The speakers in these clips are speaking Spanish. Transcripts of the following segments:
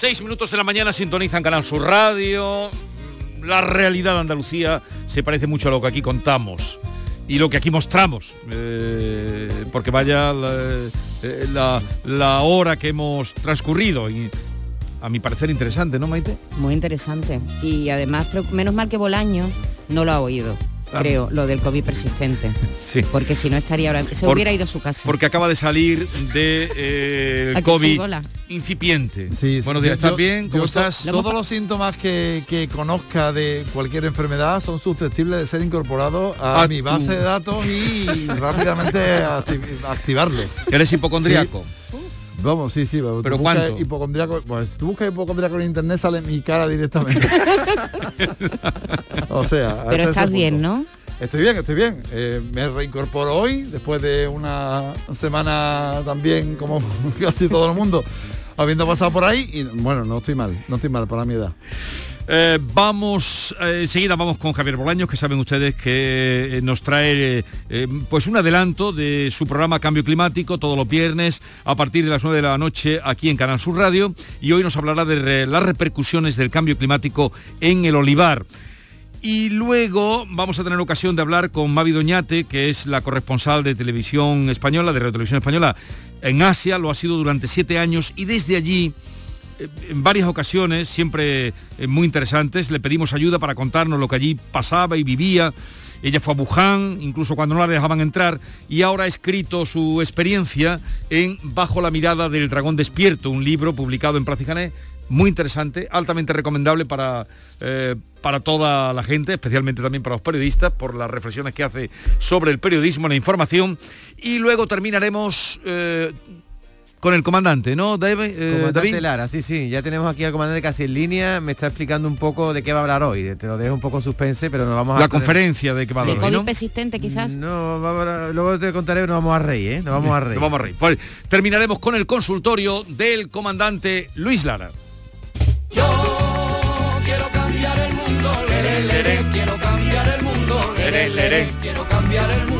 11, 6 minutos de la mañana sintonizan Canal Sur Radio. La realidad de Andalucía se parece mucho a lo que aquí contamos y lo que aquí mostramos, eh, porque vaya la, eh, la- hora que hemos transcurrido. A mi parecer interesante, ¿no, Maite? Muy interesante. Y además, menos mal que Bolaños no lo ha oído, Ah. creo, lo del COVID persistente. Sí. Porque si no estaría ahora, se Por- hubiera ido a su casa. Porque acaba de salir de eh, el ¿A que sí, COVID incipiente. Sí, sí. Buenos días, ¿estás bien? ¿Cómo yo estás? Todos los síntomas que, que conozca de cualquier enfermedad son susceptibles de ser incorporados a, A mi base de datos y rápidamente acti- activarlo. ¿Eres hipocondriaco? Vamos, sí, sí. tú ¿Pero buscas cuánto? hipocondríaco- pues tú buscas hipocondríaco en internet sale mi cara directamente. o sea, Pero estás bien. ¿no? Estoy bien, estoy bien. Eh, me reincorporo hoy, después de una semana también, como casi todo el mundo, habiendo pasado por ahí. Y bueno, no estoy mal, no estoy mal para mi edad. Eh, vamos, eh, enseguida vamos con Javier Bolaños, que saben ustedes que eh, nos trae pues un adelanto de su programa Cambio Climático todos los viernes a partir de las 9 de la noche aquí en Canal Sur Radio y hoy nos hablará de las repercusiones del cambio climático en el olivar. Y luego vamos a tener ocasión de hablar con Mavi Doñate, que es la corresponsal de televisión española, de Radio Televisión Española en Asia, lo ha sido durante siete años y desde allí en varias ocasiones, siempre eh, muy interesantes, le pedimos ayuda para contarnos lo que allí pasaba y vivía. Ella fue a Wuhan, incluso cuando no la dejaban entrar, y ahora ha escrito su experiencia en Bajo la mirada del dragón despierto, un libro publicado en Jané, muy interesante, altamente recomendable para, eh, para toda la gente, especialmente también para los periodistas, por las reflexiones que hace sobre el periodismo, la información. Y luego terminaremos eh, con el comandante, ¿no, Dave- eh, Comandante David? Lara, sí, sí, ya tenemos aquí al comandante casi en línea, me está explicando un poco de qué va a hablar hoy, te lo dejo un poco en suspense, pero nos vamos a... La conferencia de que va a De hablar hoy, COVID ¿no? persistente quizás. No, vamos luego te contaré, nos vamos a reír, ¿eh? Nos vamos a reír. Nos vamos a reír. Pues, terminaremos con el consultorio del comandante Luis Lara. Quiero cambiar el mundo, quiero cambiar el mundo, quiero cambiar el mundo.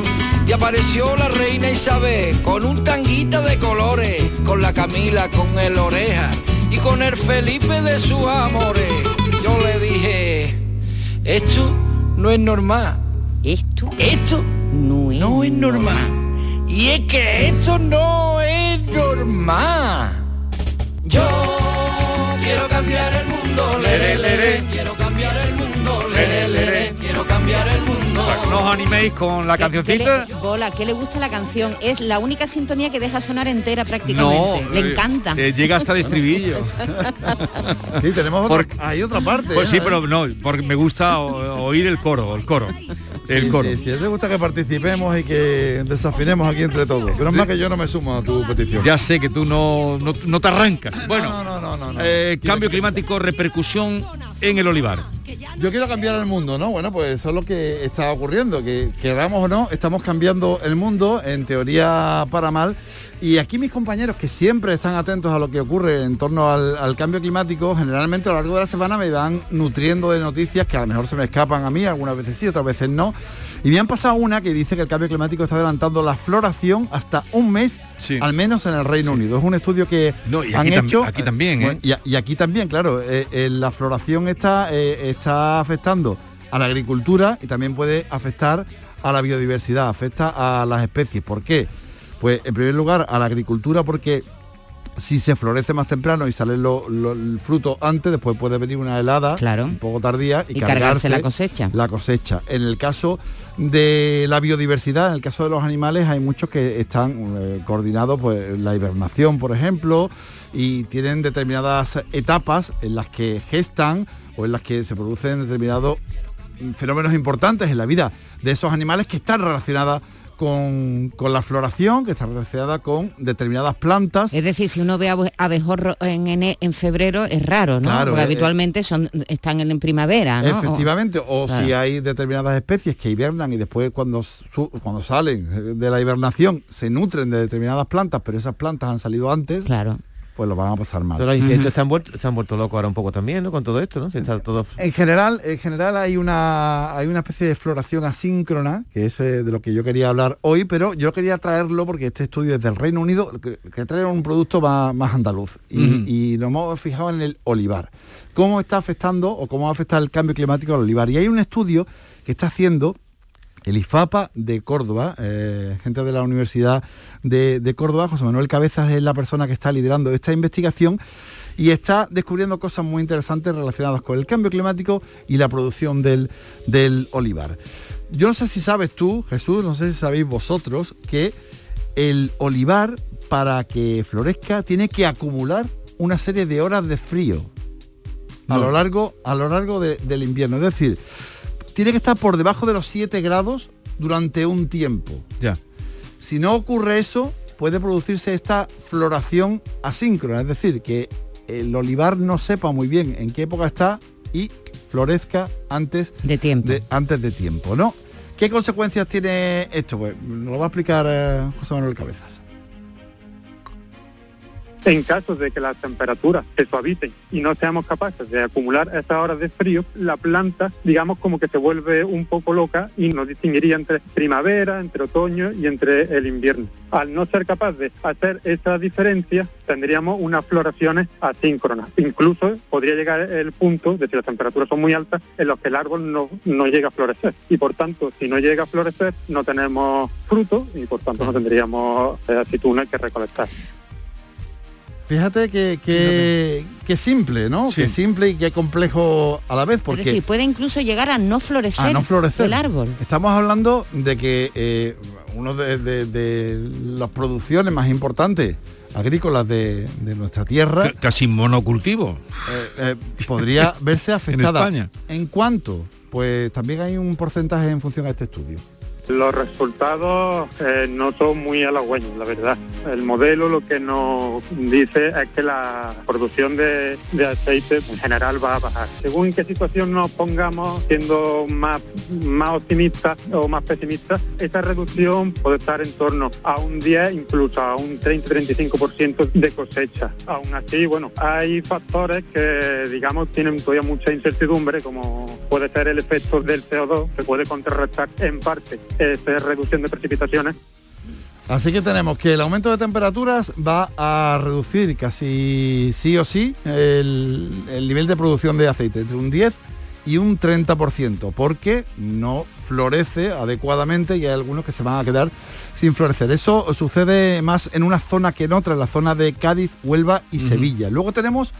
Y apareció la reina Isabel con un tanguita de colores, con la Camila, con el oreja y con el Felipe de sus amores. Yo le dije, esto no es normal, Esto esto no es, no es normal. Y es que esto no es normal. Yo quiero cambiar el mundo, lere, lere. Quiero cambiar el mundo, lere, lere. No os animéis con la ¿Qué- qué cancioncita. le, Bola, ¿qué le gusta la canción? Es la única sintonía que deja sonar entera prácticamente. No, le eh, encanta. eh, llega hasta el estribillo. Sí, tenemos otra, Porque- hay otra parte. Pues ¿eh? sí, pero no, porque me gusta o- oír el coro, el coro. El Sí, coro. sí, sí, a él le gusta que participemos y que desafinemos aquí entre todos. Pero es más que yo no me sumo a tu petición. Ya sé que tú no, no, no te arrancas. Bueno, no, no, no, no, no. eh, cambio climático, repercusión en el olivar. Yo quiero cambiar el mundo, ¿no? Bueno, pues eso es lo que está ocurriendo, que queramos o no, estamos cambiando el mundo, en teoría para mal. Y aquí mis compañeros que siempre están atentos a lo que ocurre en torno al, cambio climático, generalmente a lo largo de la semana me van nutriendo de noticias que a lo mejor se me escapan a mí, algunas veces sí, otras veces no. Y me han pasado una que dice que el cambio climático está adelantando la floración hasta un mes, Sí. al menos en el Reino Unido. Es un estudio que No, y han hecho. aquí también, ¿eh? bueno, y, aquí también, claro, eh, eh, la floración está, eh, está afectando a la agricultura y también puede afectar a la biodiversidad, afecta a las especies. ¿Por qué? Pues en primer lugar a la agricultura porque si se florece más temprano y sale lo- lo- el fruto antes, después puede venir una helada Claro. un poco tardía y, Y cargarse la cosecha. La cosecha. En el caso de la biodiversidad, en el caso de los animales, hay muchos que están eh, coordinados, pues la hibernación, por ejemplo, y tienen determinadas etapas en las que gestan o en las que se producen determinados fenómenos importantes en la vida de esos animales que están relacionadas con, con la floración, que está relacionada con determinadas plantas. Es decir, si uno ve abe- abejorro en, ene- en febrero es raro, ¿no? Claro, Porque eh, habitualmente son, están en, en primavera, Efectivamente, o Claro. si hay determinadas especies que hibernan y después cuando, su- cuando salen eh, de la hibernación se nutren de determinadas plantas, pero esas plantas han salido antes, Claro. Pues lo van a pasar mal. Pero los insectos están vueltos, se han vuelto locos ahora un poco también, ¿no? Con todo esto, ¿no? Se está todo... En general, en general hay una hay una especie de floración asíncrona, que es eh, de lo que yo quería hablar hoy, pero yo quería traerlo porque este estudio es del Reino Unido, que, que trae un producto más, más andaluz. Y, y nos hemos fijado en el olivar. ¿Cómo está afectando o cómo va a afectar el cambio climático al olivar? Y hay un estudio que está haciendo el IFAPA de Córdoba, eh, gente de la Universidad de, de Córdoba, José Manuel Cabezas es la persona que está liderando esta investigación y está descubriendo cosas muy interesantes relacionadas con el cambio climático y la producción del, del olivar. Yo no sé si sabes tú, Jesús, no sé si sabéis vosotros, que el olivar para que florezca tiene que acumular una serie de horas de frío a lo largo, a lo largo de- del invierno. Es decir, tiene que estar por debajo de los 7 grados durante un tiempo. Ya. Si no ocurre eso, puede producirse esta floración asíncrona, es decir, que el olivar no sepa muy bien en qué época está y florezca antes De tiempo. de, antes de tiempo, ¿no? ¿Qué consecuencias tiene esto? Pues nos lo va a explicar eh, José Manuel Cabezas. En caso de que las temperaturas se suavicen y no seamos capaces de acumular esas horas de frío, la planta, digamos, como que se vuelve un poco loca y nos distinguiría entre primavera, entre otoño y entre el invierno. Al no ser capaz de hacer esa diferencia, tendríamos unas floraciones asíncronas. Incluso podría llegar el punto de si las temperaturas son muy altas, en los que el árbol no, no llega a florecer. Y por tanto, si no llega a florecer, no tenemos fruto y por tanto no tendríamos eh, aceitunas que recolectar. Fíjate que, que, que simple, ¿no? Sí. Que simple y que complejo a la vez, Es porque decir, puede incluso llegar a no florecer, a no florecer. el árbol. Estamos hablando de que eh, uno de, de- de las producciones más importantes agrícolas de, de nuestra tierra C- Casi monocultivo. eh, eh, podría verse afectada. España. ¿En cuánto? Pues también hay un porcentaje en función a este estudio. Los resultados eh, no son muy halagüeños, la verdad. El modelo lo que nos dice es que la producción de, de aceite en general va a bajar. Según en qué situación nos pongamos, siendo más, más optimistas o más pesimistas, esa reducción puede estar en torno a un 10, incluso a un 30-35% de cosecha. Aún así, bueno, hay factores que, digamos, tienen todavía mucha incertidumbre, como puede ser el efecto del CO2, que puede contrarrestar en parte esa reducción de precipitaciones. Así que tenemos que el aumento de temperaturas va a reducir casi sí o sí el, el nivel de producción de aceite entre un 10 y un 30%, porque no florece adecuadamente y hay algunos que se van a quedar sin florecer. Eso sucede más en una zona que en otra, en la zona de Cádiz, Huelva y Sevilla. Luego tenemos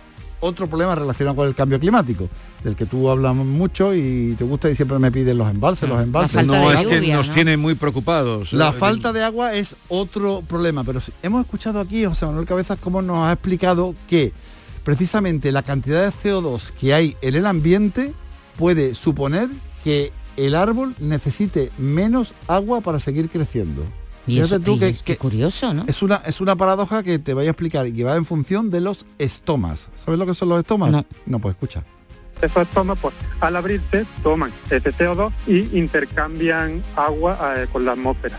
otro problema relacionado con el cambio climático, del que tú hablas mucho y te gusta y siempre me piden los embalses, los embalses. falta No de es que nos ¿no? tiene muy preocupados. La Eh, falta de agua es otro problema, pero hemos escuchado aquí, José Manuel Cabezas, cómo nos ha explicado que precisamente la cantidad de CO2 que hay en el ambiente puede suponer que el árbol necesite menos agua para seguir creciendo. Y Fíjate eso, tú que- es- que- curioso, ¿no? Es una, es una paradoja que te voy a explicar y que va en función de los estomas. ¿Sabes lo que son los estomas? No. pues escucha. Esos estomas, pues, al abrirse, toman ese CO2 y intercambian agua eh, con la atmósfera.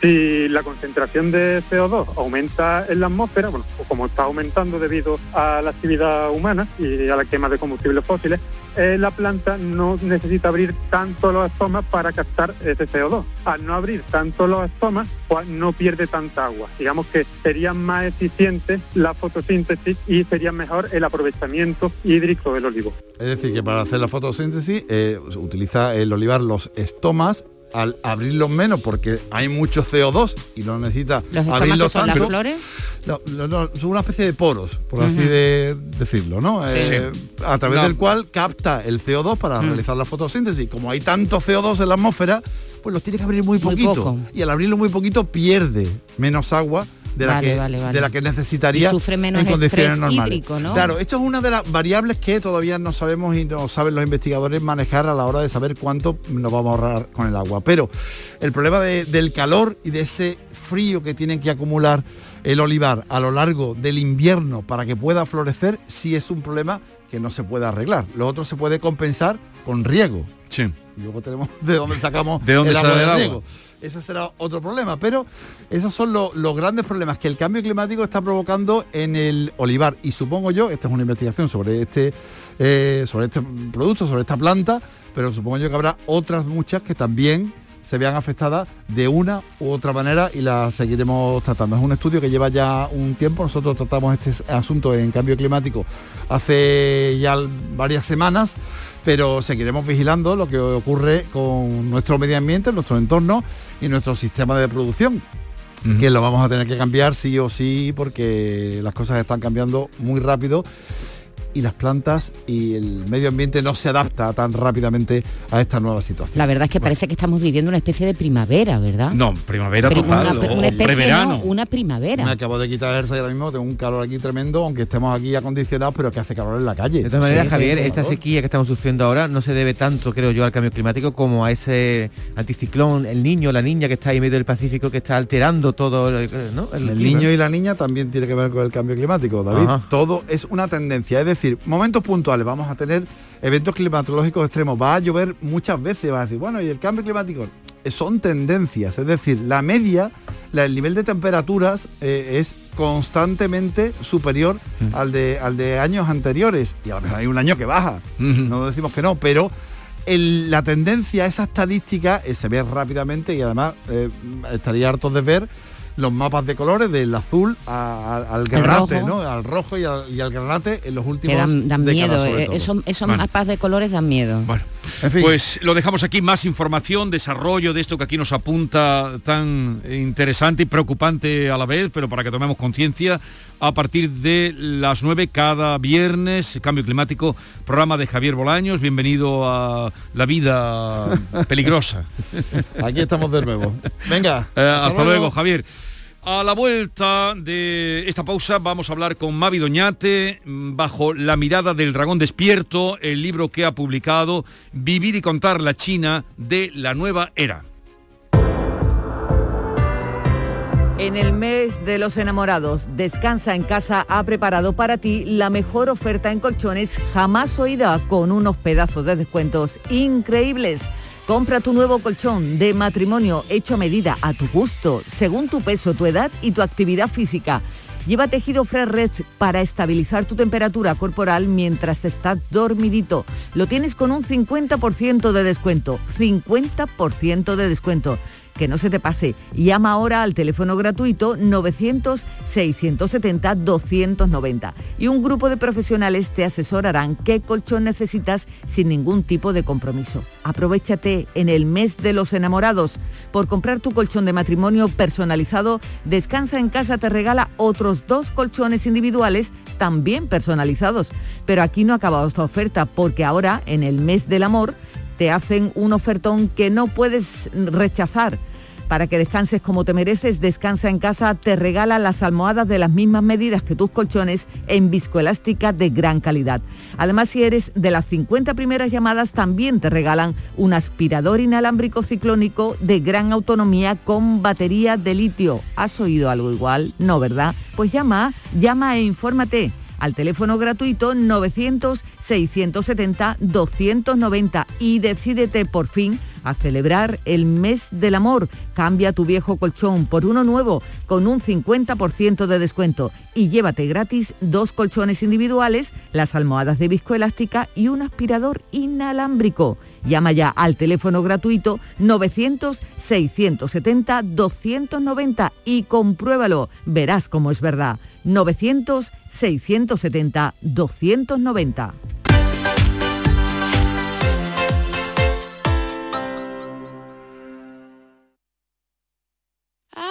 Si la concentración de CO2 aumenta en la atmósfera, bueno, o como está aumentando debido a la actividad humana y a la quema de combustibles fósiles, eh, la planta no necesita abrir tanto los estomas para captar ese CO2. Al no abrir tanto los estomas, pues no pierde tanta agua. Digamos que sería más eficiente la fotosíntesis y sería mejor el aprovechamiento hídrico del olivo. Es decir, que para hacer la fotosíntesis eh, utiliza el olivar los estomas al abrirlos menos porque hay mucho CO2 y no necesita Los abrirlos son las tanto. flores. No, no, no, son una especie de poros, por así de decirlo, ¿no? Eh, a través No. del cual capta el CO2 para Mm. realizar la fotosíntesis. Como hay tanto CO2 en la atmósfera, pues los tiene que abrir muy Muy poquito. poco. Y al abrirlo muy poquito pierde menos agua de la, Vale, que, vale, vale. de la que necesitaría Y sufre menos en condiciones normales. hídrico, ¿no? Claro, esto es una de las variables que todavía no sabemos y no saben los investigadores manejar a la hora de saber cuánto nos vamos a ahorrar con el agua. Pero el problema de- del calor y de ese frío que tienen que acumular el olivar a lo largo del invierno para que pueda florecer sí es un problema que no se puede arreglar. Lo otro se puede compensar con riego. Sí. Y luego tenemos de dónde sacamos ¿De dónde el agua del riego. Ese será otro problema, pero esos son lo- los grandes problemas que el cambio climático está provocando en el olivar. Y supongo yo, esta es una investigación sobre este, eh, sobre este producto, sobre esta planta, pero supongo yo que habrá otras muchas que también se vean afectadas de una u otra manera y las seguiremos tratando. Es un estudio que lleva ya un tiempo, nosotros tratamos este asunto en cambio climático hace ya varias semanas, pero seguiremos vigilando lo que ocurre con nuestro medio ambiente, nuestro entorno y nuestro sistema de producción que lo vamos a tener que cambiar sí o sí porque las cosas están cambiando muy rápido y las plantas y el medio ambiente no se adapta tan rápidamente a esta nueva situación. La verdad es que parece que estamos viviendo una especie de primavera, ¿verdad? No, primavera Pero total. una, o una especie, preverano. no, una primavera. Me acabo de quitar el jersey ahora mismo, tengo un calor aquí tremendo, aunque estemos aquí acondicionados, pero que hace calor en la calle. De todas maneras, Sí, Javier, sí, esta calor. sequía que estamos sufriendo ahora no se debe tanto, creo yo, al cambio climático como a ese anticiclón, el niño, la niña que está ahí en medio del Pacífico, que está alterando todo, el, ¿no? El niño y la niña también tiene que ver con el cambio climático, David. Ajá. Todo es una tendencia, es decir, momentos puntuales, vamos a tener eventos climatológicos extremos, va a llover muchas veces, va a decir, bueno, y el cambio climático Eh, son tendencias, es decir, la media, la- el nivel de temperaturas eh, es constantemente superior al, de, al de años anteriores, y a lo mejor hay un año que baja, no decimos que no, pero el- la tendencia, esa estadística, eh, se ve rápidamente y además eh, estaría hartos de ver los mapas de colores del azul a- a- al granate. ¿no? Al rojo y al, y al granate en los últimos Que dan, dan décadas, miedo, sobre eh, todo. esos, esos Bueno. mapas de colores dan miedo. Bueno, En fin. pues lo dejamos aquí, más información, desarrollo de esto que aquí nos apunta tan interesante y preocupante a la vez, pero para que tomemos conciencia, a partir de las 9 cada viernes, Cambio Climático, programa de Javier Bolaños, bienvenido a La Vida Peligrosa. Aquí estamos de nuevo. Venga. Eh, hasta luego, Javier. A la vuelta de esta pausa vamos a hablar con Mavi Doñate mm, bajo la mirada del dragón despierto, el libro que ha publicado Vivir y contar la China de la nueva era. En el mes de los enamorados, Descansa en casa ha preparado para ti la mejor oferta en colchones jamás oída con unos pedazos de descuentos increíbles. Compra tu nuevo colchón de matrimonio hecho a medida a tu gusto, según tu peso, tu edad y tu actividad física. Lleva tejido Fresh Red para estabilizar tu temperatura corporal mientras estás dormidito. Lo tienes con un 50% de descuento. 50% de descuento. Que no se te pase. Llama ahora al teléfono gratuito 900-670-290 y un grupo de profesionales te asesorarán qué colchón necesitas sin ningún tipo de compromiso. Aprovechate en el mes de los enamorados. Por comprar tu colchón de matrimonio personalizado, Descansa en casa te regala otros dos colchones individuales también personalizados. Pero aquí no ha acabado esta oferta porque ahora, en el mes del amor, te hacen un ofertón que no puedes rechazar. Para que descanses como te mereces, Descansa en casa te regala las almohadas de las mismas medidas que tus colchones en viscoelástica de gran calidad. Además, si eres de las 50 primeras llamadas, también te regalan un aspirador inalámbrico ciclónico de gran autonomía con batería de litio. ¿Has oído algo igual? No, ¿verdad? Pues llama, llama e infórmate al teléfono gratuito 900-670-290 y decídete por fin a celebrar el mes del amor. Cambia tu viejo colchón por uno nuevo con un 50% de descuento y llévate gratis dos colchones individuales, las almohadas de viscoelástica y un aspirador inalámbrico. Llama ya al teléfono gratuito 900-670-290 y compruébalo. Verás cómo es verdad. 900-670-290.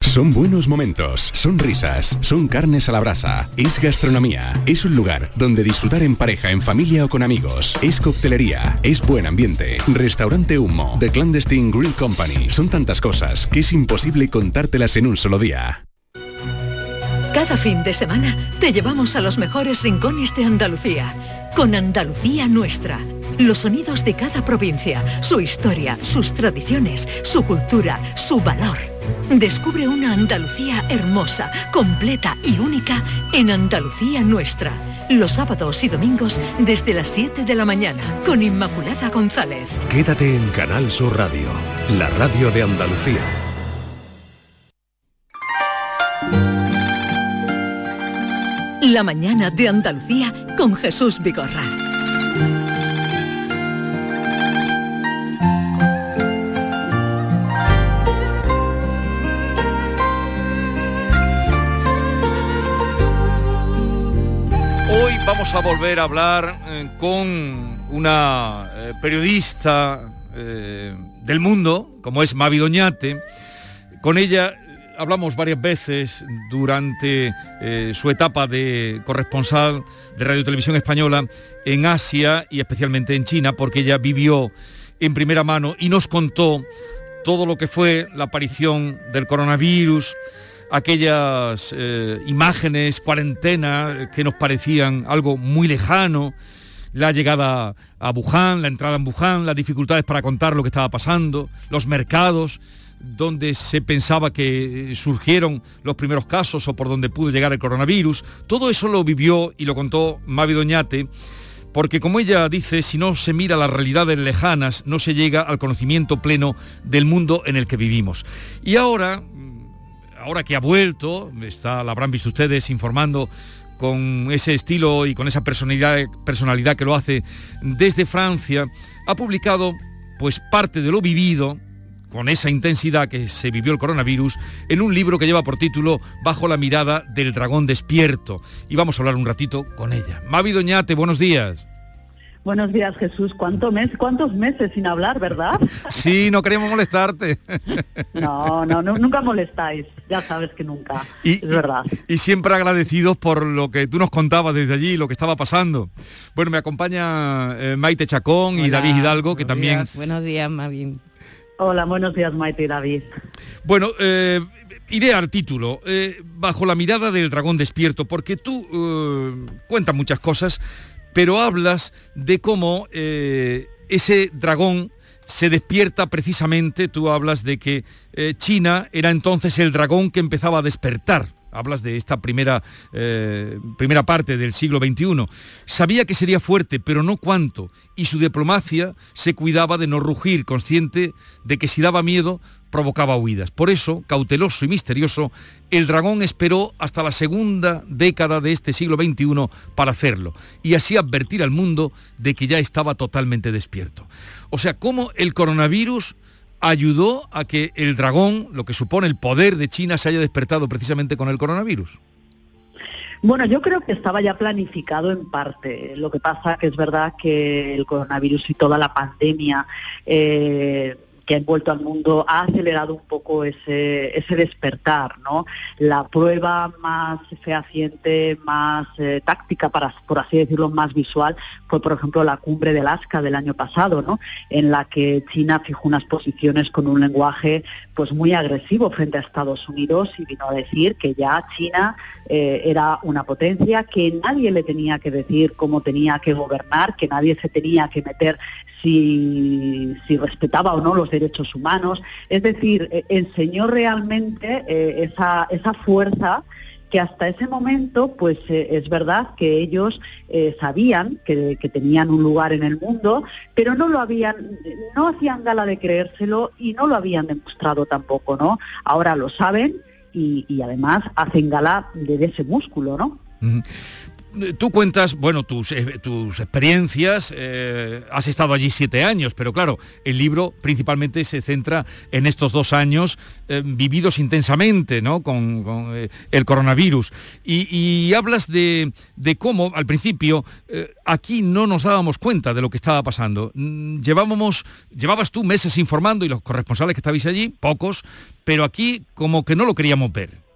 Son buenos momentos, son risas, son carnes a la brasa, es gastronomía, es un lugar donde disfrutar en pareja, en familia o con amigos, es coctelería, es buen ambiente, restaurante Humo, The Clandestine Grill Company, son tantas cosas que es imposible contártelas en un solo día. Cada fin de semana te llevamos a los mejores rincones de Andalucía, con Andalucía Nuestra. Los sonidos de cada provincia, su historia, sus tradiciones, su cultura, su valor. Descubre una Andalucía hermosa, completa y única en Andalucía Nuestra. Los sábados y domingos desde las 7 de la mañana con Inmaculada González. Quédate en Canal Sur Radio, la radio de Andalucía. La mañana de Andalucía con Jesús Vigorra. Vamos a volver a hablar eh, con una eh, periodista eh, del mundo, como es Mavi Doñate. Con ella hablamos varias veces durante su etapa de corresponsal de Radio Televisión Española en Asia y especialmente en China, porque ella vivió en primera mano y nos contó todo lo que fue la aparición del coronavirus, aquellas eh, imágenes, cuarentena, que nos parecían algo muy lejano, la llegada a Wuhan, la entrada en Wuhan, las dificultades para contar lo que estaba pasando, los mercados donde se pensaba que surgieron los primeros casos o por donde pudo llegar el coronavirus. Todo eso lo vivió y lo contó Mavi Doñate, porque como ella dice, si no se mira las realidades lejanas, no se llega al conocimiento pleno del mundo en el que vivimos. Y ahora, ahora que ha vuelto, está, la habrán visto ustedes informando con ese estilo y con esa personalidad, personalidad que lo hace desde Francia, ha publicado pues parte de lo vivido con esa intensidad que se vivió el coronavirus en un libro que lleva por título Bajo la mirada del dragón despierto. Y vamos a hablar un ratito con ella. Mavi Doñate, buenos días. Buenos días, Jesús. ¿Cuánto mes, ¿Cuántos meses sin hablar, verdad? Sí, no queremos molestarte. No, no, no nunca molestáis. Ya sabes que nunca. Y, es verdad. Y, y, siempre agradecidos por lo que tú nos contabas desde allí, lo que estaba pasando. Bueno, me acompaña eh, Maite Chacón Hola, y David Hidalgo, que también... Días. Buenos días, Mavi. Hola, buenos días, Maite y David. Bueno, eh, iré al título, eh, bajo la mirada del dragón despierto, porque tú eh, cuentas muchas cosas, pero hablas de cómo eh, ese dragón se despierta precisamente, tú hablas de que eh, China era entonces el dragón que empezaba a despertar hablas de esta primera, eh, primera parte del siglo XXI. Sabía que sería fuerte, pero no cuánto, y su diplomacia se cuidaba de no rugir, consciente de que si daba miedo, provocaba huidas. Por eso, cauteloso y misterioso, el dragón esperó hasta la segunda década de este siglo XXI para hacerlo y así advertir al mundo de que ya estaba totalmente despierto. O sea, cómo el coronavirus ayudó a que el dragón, lo que supone el poder de China, se haya despertado precisamente con el coronavirus. Bueno, yo creo que estaba ya planificado en parte. Lo que pasa que es verdad que el coronavirus y toda la pandemia eh, que ha envuelto al mundo ha acelerado un poco ese, ese despertar, ¿no? La prueba más fehaciente, más eh, táctica, para, por así decirlo, más visual, fue por ejemplo la cumbre de Alaska del año pasado, ¿no? En la que China fijó unas posiciones con un lenguaje pues muy agresivo frente a Estados Unidos y vino a decir que ya China eh, era una potencia, que nadie le tenía que decir cómo tenía que gobernar, que nadie se tenía que meter si, respetaba o no los derechos humanos. Es decir, eh, enseñó realmente eh, esa, esa fuerza que hasta ese momento, pues eh, es verdad que ellos sabían que, tenían un lugar en el mundo, pero no lo habían, no hacían gala de creérselo y no lo habían demostrado tampoco, ¿no? Ahora lo saben y, además hacen gala de, ese músculo, ¿no? Tú cuentas, bueno, tus, eh, experiencias, eh, has estado allí siete años, pero claro, el libro principalmente se centra en estos dos años eh, vividos intensamente, ¿no? Con, el coronavirus. Y, hablas de, cómo, al principio, aquí no nos dábamos cuenta de lo que estaba pasando. Mm, llevábamos, llevabas tú meses informando y los corresponsales que estabais allí, pocos, pero aquí como que no lo queríamos ver.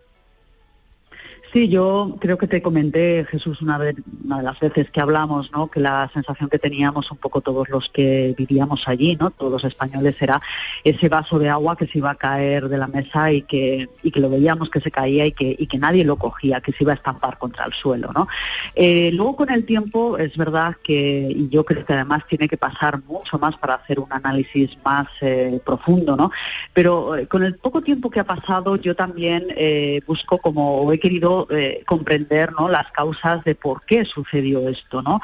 Sí, yo creo que te comenté, Jesús, una, vez, una de las veces que hablamos, ¿no? que la sensación que teníamos un poco todos los que vivíamos allí, ¿no? todos los españoles, era ese vaso de agua que se iba a caer de la mesa y que, y que lo veíamos que se caía y que, y que nadie lo cogía, que se iba a estampar contra el suelo. ¿no? Eh, luego con el tiempo es verdad que, y yo creo que además tiene que pasar mucho más para hacer un análisis más eh, profundo, ¿no? pero eh, con el poco tiempo que ha pasado yo también busco como he querido eh, comprender ¿no? las causas de por qué sucedió esto. ¿no?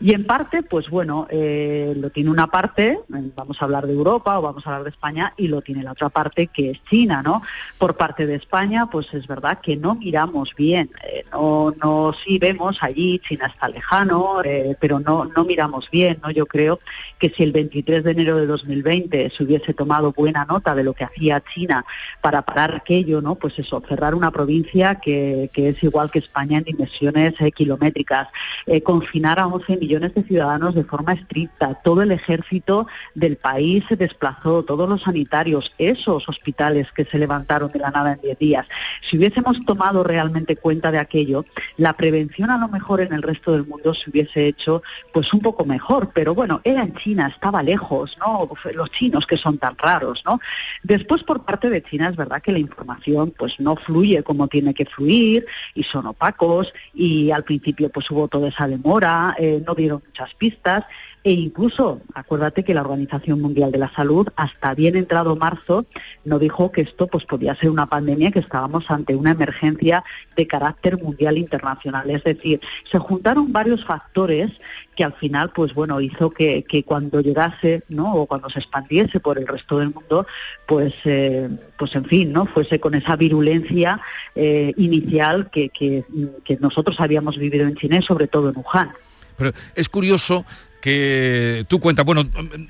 Y en parte, pues bueno, eh, lo tiene una parte, vamos a hablar de Europa o vamos a hablar de España, y lo tiene la otra parte que es China. ¿no? Por parte de España, pues es verdad que no miramos bien, eh, no, no sí vemos allí, China está lejano, pero no, no miramos bien. ¿no? Yo creo que si el 23 de enero de 2020 se hubiese tomado buena nota de lo que hacía China para parar aquello, ¿no? pues eso, cerrar una provincia que es igual que España en dimensiones eh, kilométricas, eh, confinar a 11 millones de ciudadanos de forma estricta, todo el ejército del país se desplazó, todos los sanitarios, esos hospitales que se levantaron de la nada en 10 días. Si hubiésemos tomado realmente cuenta de aquello, la prevención a lo mejor en el resto del mundo se hubiese hecho pues un poco mejor, pero bueno, era en China, estaba lejos, ¿no? Los chinos que son tan raros, ¿no? Después por parte de China es verdad que la información pues no fluye como tiene que fluir, y son opacos y al principio pues hubo toda esa demora, eh, no dieron muchas pistas e incluso, acuérdate que la Organización Mundial de la Salud, hasta bien entrado marzo, no dijo que esto pues, podía ser una pandemia, que estábamos ante una emergencia de carácter mundial internacional. Es decir, se juntaron varios factores que al final, pues bueno, hizo que, cuando llegase, ¿no? O cuando se expandiese por el resto del mundo, pues, eh, pues en fin, ¿no? Fuese con esa virulencia eh, inicial que, que, que nosotros habíamos vivido en China y sobre todo en Wuhan. Pero es curioso que tú cuentas, bueno,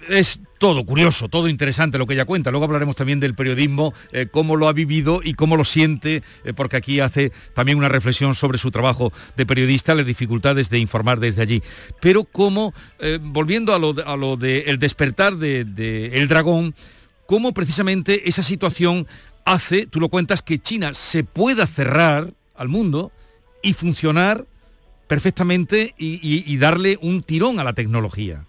es todo curioso, todo interesante lo que ella cuenta. Luego hablaremos también del periodismo, eh, cómo lo ha vivido y cómo lo siente, eh, porque aquí hace también una reflexión sobre su trabajo de periodista, las dificultades de informar desde allí. Pero cómo, eh, volviendo a lo, a lo de el despertar del de, el dragón, cómo precisamente esa situación hace, tú lo cuentas, que China se pueda cerrar al mundo y funcionar perfectamente y, darle un tirón a la tecnología.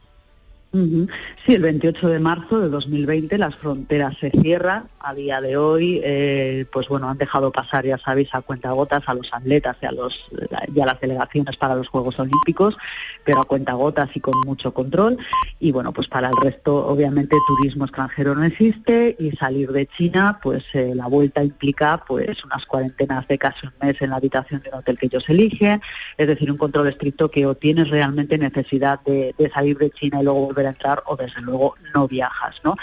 Sí, el 28 de marzo de 2020 las fronteras se cierran. A día de hoy, eh, pues bueno, han dejado pasar, ya sabéis, a cuentagotas a los atletas y a, los, y a las delegaciones para los Juegos Olímpicos, pero a cuentagotas y con mucho control. Y bueno, pues para el resto, obviamente, turismo extranjero no existe y salir de China, pues eh, la vuelta implica pues unas cuarentenas de casi un mes en la habitación de un hotel que ellos eligen, es decir, un control estricto que o tienes realmente necesidad de, de salir de China y luego volver entrar o desde luego no viajas, ¿no?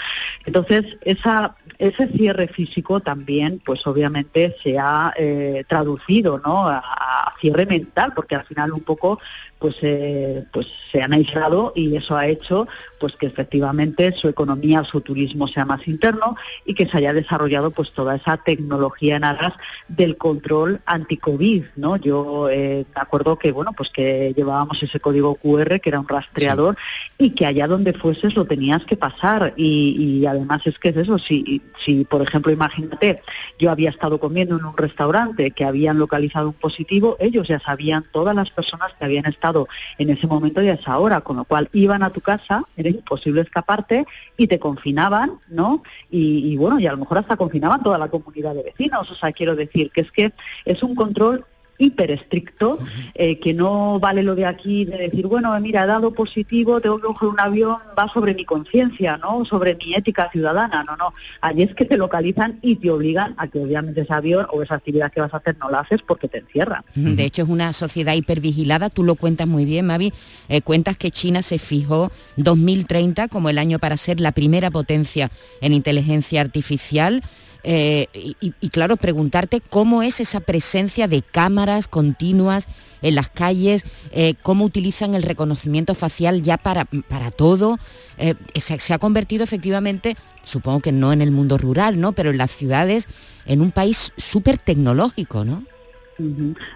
Entonces, ese cierre físico también, pues obviamente se ha eh, traducido, ¿no? A cierre mental, porque al final un poco pues, eh, pues se han aislado y eso ha hecho pues que efectivamente su economía, su turismo sea más interno y que se haya desarrollado pues toda esa tecnología en aras del control anti-COVID, ¿no? Yo eh, me acuerdo que bueno pues que llevábamos ese código QR que era un rastreador y que allá donde fueses lo tenías que pasar y, y además es que es eso, si, si por ejemplo imagínate, yo había estado comiendo en un restaurante que habían localizado un positivo, ellos ya sabían todas las personas que habían estado en ese momento y a esa hora, con lo cual iban a tu casa, era imposible escaparte y te confinaban, ¿no? Y, y bueno, y a lo mejor hasta confinaban toda la comunidad de vecinos, o sea, quiero decir que es que es un control hiper estricto, eh, que no vale lo de aquí de decir, bueno, mira, he dado positivo, tengo que coger un avión, va sobre mi conciencia, ¿no? Sobre mi ética ciudadana, no, no. Allí es que te localizan y te obligan a que obviamente ese avión o esa actividad que vas a hacer no la haces porque te encierran. De hecho, es una sociedad hipervigilada, tú lo cuentas muy bien, Mavi. Eh, cuentas que China se fijó 2030 como el año para ser la primera potencia en inteligencia artificial. Eh, y, y, claro, preguntarte cómo es esa presencia de cámaras continuas en las calles, eh, cómo utilizan el reconocimiento facial ya para, para todo. Eh, se, se, ha convertido efectivamente, supongo que no en el mundo rural, ¿no? Pero en las ciudades, en un país súper tecnológico, ¿no?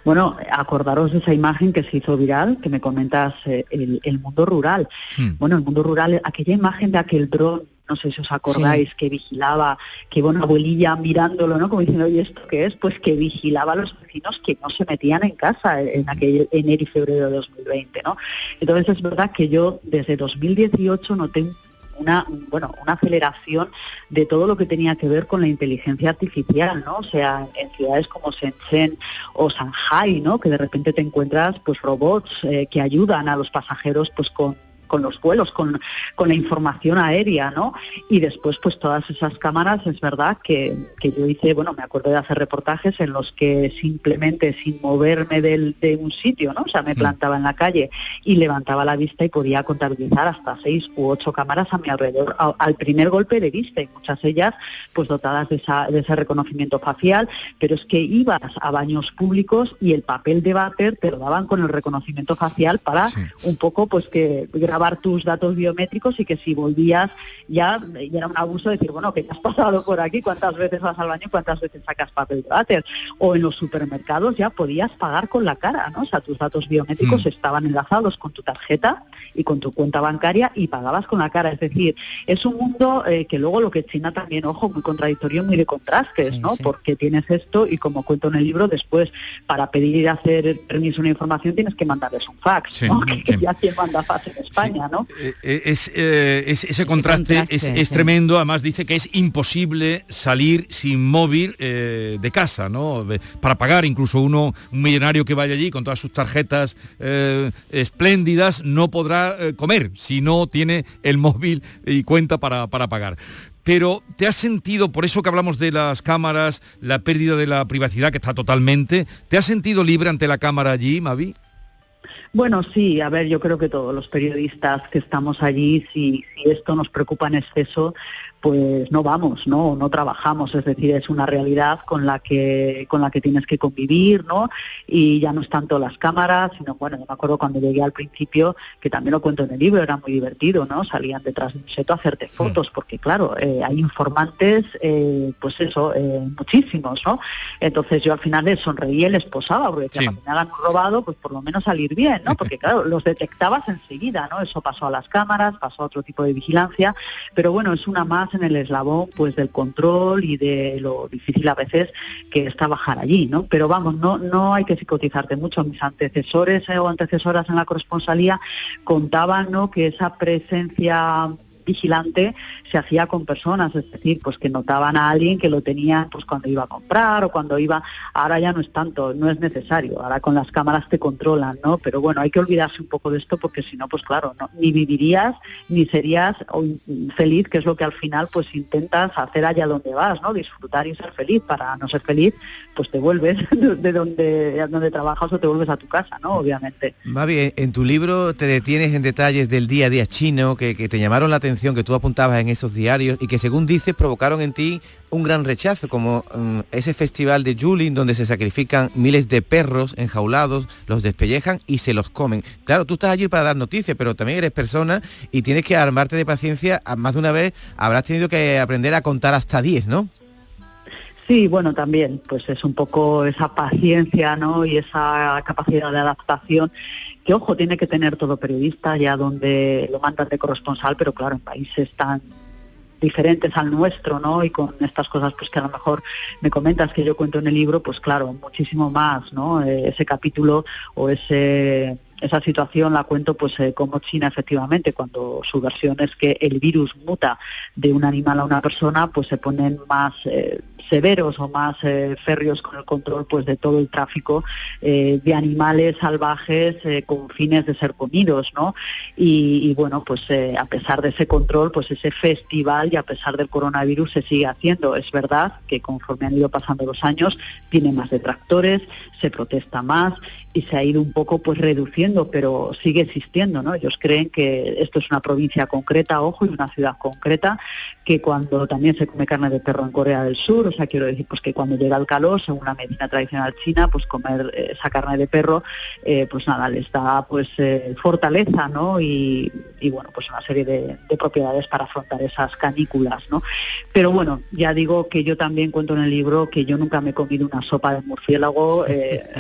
Bueno, acordaros de esa imagen que se hizo viral, que me comentas, eh, el, el, mundo rural. Hmm. Bueno, el mundo rural, aquella imagen de aquel dron no sé si os acordáis, sí. que vigilaba, que una abuelilla mirándolo, ¿no? Como diciendo, ¿y esto qué es? Pues que vigilaba a los vecinos que no se metían en casa en aquel enero y febrero de 2020, ¿no? Entonces es verdad que yo desde 2018 noté una bueno una aceleración de todo lo que tenía que ver con la inteligencia artificial no o sea en ciudades como Shenzhen o Shanghai no que de repente te encuentras pues robots eh, que ayudan a los pasajeros pues con con los vuelos, con, con, la información aérea, ¿no? Y después, pues todas esas cámaras, es verdad que, que, yo hice, bueno, me acuerdo de hacer reportajes en los que simplemente sin moverme del, de un sitio, ¿no? O sea, me plantaba en la calle y levantaba la vista y podía contabilizar hasta seis u ocho cámaras a mi alrededor a, al primer golpe de vista y muchas ellas pues dotadas de, esa, de ese reconocimiento facial, pero es que ibas a baños públicos y el papel de váter te lo daban con el reconocimiento facial para sí. un poco pues que grabar tus datos biométricos y que si volvías ya, ya era un abuso decir, bueno, que ya has pasado por aquí, cuántas veces vas al baño, cuántas veces sacas papel de váter. O en los supermercados ya podías pagar con la cara, ¿no? O sea, tus datos biométricos mm. estaban enlazados con tu tarjeta y con tu cuenta bancaria y pagabas con la cara. Es decir, es un mundo eh, que luego lo que China también, ojo, muy contradictorio, muy de contrastes, sí, ¿no? Sí. Porque tienes esto y como cuento en el libro, después para pedir y hacer permiso una información tienes que mandarles un fax, sí, ¿no? Que ya quien manda fax en España. ¿No? Es, eh, es, ese contraste, contraste es, es sí. tremendo, además dice que es imposible salir sin móvil eh, de casa, ¿no? Para pagar, incluso uno, un millonario que vaya allí con todas sus tarjetas eh, espléndidas, no podrá eh, comer si no tiene el móvil y cuenta para, para pagar pero ¿te has sentido, por eso que hablamos de las cámaras, la pérdida de la privacidad que está totalmente, ¿te has sentido libre ante la cámara allí, Mavi? Bueno, sí, a ver, yo creo que todos los periodistas que estamos allí, si, si esto nos preocupa en exceso, pues no vamos, ¿no? No trabajamos, es decir, es una realidad con la que con la que tienes que convivir, ¿no? Y ya no es tanto las cámaras, sino bueno, yo me acuerdo cuando llegué al principio, que también lo cuento en el libro, era muy divertido, ¿no? Salían detrás de un seto a hacerte fotos, porque claro, eh, hay informantes, eh, pues eso, eh, muchísimos, ¿no? Entonces yo al final les sonreía y les posaba, porque sí. cuando me hagan un robado, pues por lo menos salir bien, ¿no? Porque claro, los detectabas enseguida, ¿no? Eso pasó a las cámaras, pasó a otro tipo de vigilancia, pero bueno, es una más en el eslabón pues del control y de lo difícil a veces que es trabajar allí, ¿no? Pero vamos, no, no hay que psicotizarte mucho. Mis antecesores eh, o antecesoras en la corresponsalía contaban ¿no? que esa presencia vigilante se hacía con personas, es decir, pues que notaban a alguien que lo tenía pues cuando iba a comprar o cuando iba, ahora ya no es tanto, no es necesario, ahora con las cámaras te controlan, ¿no? Pero bueno, hay que olvidarse un poco de esto porque si no, pues claro, no, ni vivirías ni serías feliz, que es lo que al final pues intentas hacer allá donde vas, ¿no? Disfrutar y ser feliz. Para no ser feliz, pues te vuelves de donde, donde trabajas o te vuelves a tu casa, ¿no? Obviamente. Mavi, en tu libro te detienes en detalles del día a día chino que, que te llamaron la atención que tú apuntabas en esos diarios y que según dices provocaron en ti un gran rechazo, como mm, ese festival de Julin donde se sacrifican miles de perros enjaulados, los despellejan y se los comen. Claro, tú estás allí para dar noticias, pero también eres persona y tienes que armarte de paciencia. Más de una vez habrás tenido que aprender a contar hasta 10, ¿no? Sí, bueno, también, pues es un poco esa paciencia, ¿no? Y esa capacidad de adaptación que, ojo, tiene que tener todo periodista, ya donde lo mandan de corresponsal, pero claro, en países tan diferentes al nuestro, ¿no? Y con estas cosas pues que a lo mejor me comentas que yo cuento en el libro, pues claro, muchísimo más, ¿no? Eh, ese capítulo o ese esa situación la cuento pues eh, como China efectivamente cuando su versión es que el virus muta de un animal a una persona pues se ponen más eh, severos o más eh, férreos con el control pues de todo el tráfico eh, de animales salvajes eh, con fines de ser comidos no y, bueno pues a pesar de ese control pues ese festival y a pesar del coronavirus se sigue haciendo. Es verdad que conforme han ido pasando los años tiene más detractores se protesta más y se ha ido un poco pues reduciendo, pero sigue existiendo, ¿no? Ellos creen que esto es una provincia concreta, ojo, y una ciudad concreta, que cuando también se come carne de perro en Corea del Sur, o sea, quiero decir, pues que cuando llega el calor, según la medicina tradicional china, pues comer eh, esa carne de perro, eh, pues nada, les da pues eh, fortaleza, ¿no? Y, bueno, pues una serie de, propiedades para afrontar esas canículas, ¿no? Pero bueno, ya digo que yo también cuento en el libro que yo nunca me he comido una sopa de murciélago,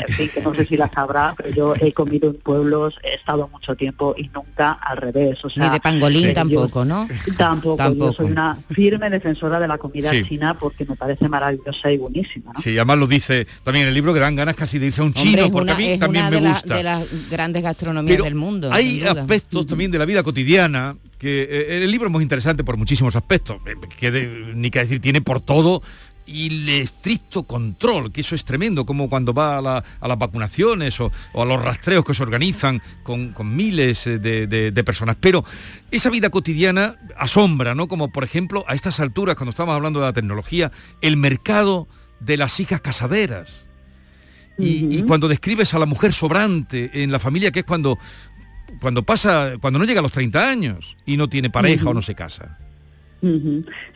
fin, que no sé si la habrá, pero yo he comido en pueblos, he estado mucho tiempo y nunca al revés. O sea, Ni de pangolín tampoco, ¿no? Tampoco, yo soy una firme defensora de la comida china porque me parece maravillosa y buenísima. ¿no? Sí, además lo dice también en el libro que dan ganas casi de irse a un chino, porque a mí también me gusta. de las grandes gastronomías del mundo. Hay aspectos también de la vida cotidiana que eh, el libro es muy interesante por muchísimos aspectos, eh, que ni que decir tiene por todo y el estricto control, que eso es tremendo, como cuando va a, las vacunaciones o, a los rastreos que se organizan con, miles eh, de, personas. Pero esa vida cotidiana asombra, ¿no? Como por ejemplo, a estas alturas, cuando estamos hablando de la tecnología, el mercado de las hijas casaderas. y, cuando describes a la mujer sobrante en la familia, que es cuando, cuando pasa, cuando no llega a los 30 años y no tiene pareja o no se casa.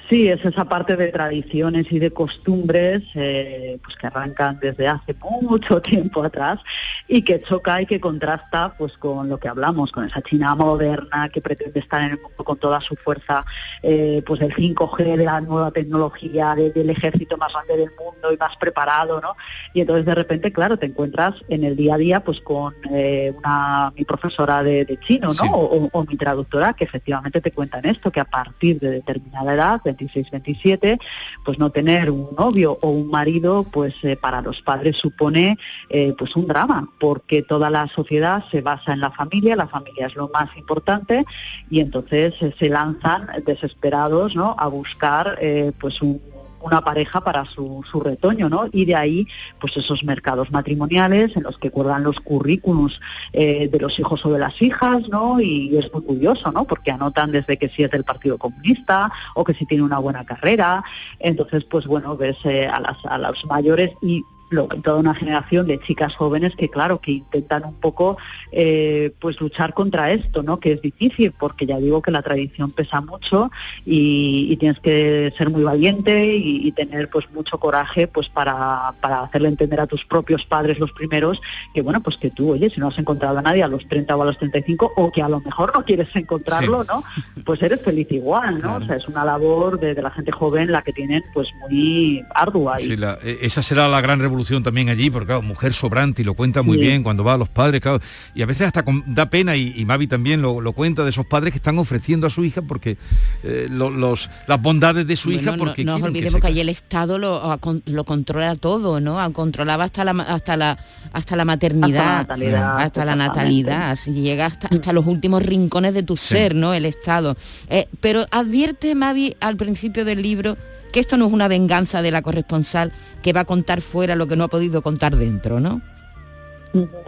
Sí, es esa parte de tradiciones y de costumbres eh, pues que arrancan desde hace mucho tiempo atrás y que choca y que contrasta pues con lo que hablamos, con esa China moderna que pretende estar en el mundo con toda su fuerza, eh, pues del 5G, de la nueva tecnología, del ejército más grande del mundo y más preparado, ¿no? Y entonces de repente, claro, te encuentras en el día a día pues con eh, una mi profesora de, chino, ¿no? O, o, mi traductora que efectivamente te cuentan esto, que a partir de determinada edad, 26, 27, pues no tener un novio o un marido, pues eh, para los padres supone eh, pues un drama, porque toda la sociedad se basa en la familia, la familia es lo más importante y entonces eh, se lanzan desesperados ¿no? a buscar pues un una pareja para su, su, retoño, ¿no? Y de ahí, pues esos mercados matrimoniales en los que cuelgan los currículums eh, de los hijos o de las hijas, ¿no? Y es muy curioso, ¿no? Porque anotan desde que si es del Partido Comunista o que si tiene una buena carrera. Entonces, pues bueno, ves eh, a, las, a los mayores y toda una generación de chicas jóvenes que claro que intentan un poco eh, pues luchar contra esto no que es difícil porque ya digo que la tradición pesa mucho y, tienes que ser muy valiente y, tener pues mucho coraje pues para, para, hacerle entender a tus propios padres los primeros que bueno pues que tú oye si no has encontrado a nadie a los 30 o a los 35 o que a lo mejor no quieres encontrarlo no pues eres feliz igual no o sea es una labor de, la gente joven la que tienen pues muy ardua y... sí, e, esa será la gran revolución revolución también allí, porque claro, mujer sobrante y lo cuenta muy Sí. bien cuando va a los padres, claro, y a veces hasta con- da pena, y, y Mavi también lo, lo cuenta, de esos padres que están ofreciendo a su hija porque eh, lo- los, las bondades de su Bueno, hija no- porque no, nos quieren que olvidemos se que, allí el Estado lo, lo controla todo, ¿no? Controlaba hasta la hasta la hasta la maternidad, Hasta la natalidad, hasta la exactamente. natalidad, así llega hasta, hasta los últimos rincones de tu ser, ¿no? El Estado. Eh, pero advierte Mavi al principio del libro que esto no es una venganza de la corresponsal que va a contar fuera lo que no ha podido contar dentro, ¿no?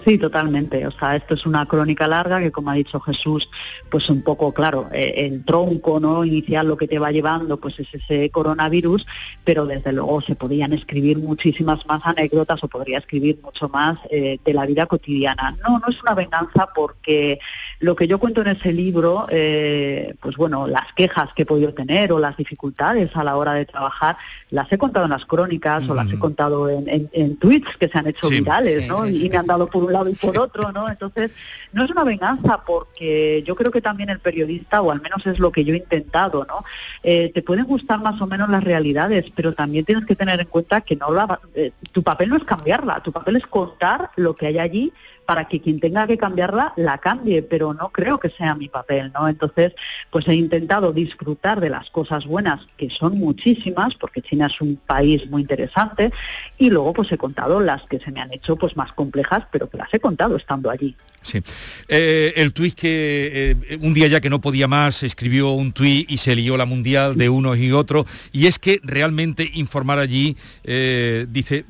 Sí, totalmente. O sea, esto es una crónica larga que, como ha dicho Jesús, pues un poco, claro, eh, el tronco no inicial lo que te va llevando, pues es ese coronavirus, pero desde luego se podían escribir muchísimas más anécdotas o podría escribir mucho más eh, de la vida cotidiana. No, no es una venganza porque lo que yo cuento en ese libro, eh, pues bueno, las quejas que he podido tener o las dificultades a la hora de trabajar, las he contado en las crónicas o las he contado en, en- en tweets que se han hecho Sí, virales, sí, ¿no? sí, y sí. me han dado por un lado y por otro, ¿no? Entonces, no es una venganza porque yo creo que también el periodista, o al menos es lo que yo he intentado, ¿no? Eh, te pueden gustar más o menos las realidades, pero también tienes que tener en cuenta que no la, eh, tu papel no es cambiarla, tu papel es contar lo que hay allí para que quien tenga que cambiarla la cambie, pero no creo que sea mi papel, ¿no? Entonces, pues he intentado disfrutar de las cosas buenas, que son muchísimas, porque China es un país muy interesante, y luego pues he contado las que se me han hecho pues más complejas, pero que las he contado estando allí. Sí. Eh, el tuit que eh, un día ya que no podía más escribió un tuit y se lió la mundial de unos y otros y es que realmente informar allí eh, dice